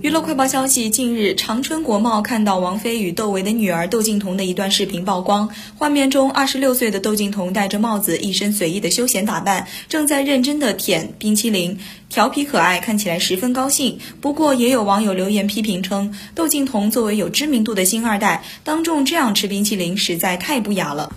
娱乐快报消息近日长春国贸看到王菲与窦唯的女儿窦靖童的一段视频曝光。画面中二十六岁的窦靖童戴着帽子一身随意的休闲打扮正在认真的舔冰淇淋。调皮可爱看起来十分高兴。不过也有网友留言批评称窦靖童作为有知名度的星二代当众这样吃冰淇淋实在太不雅了。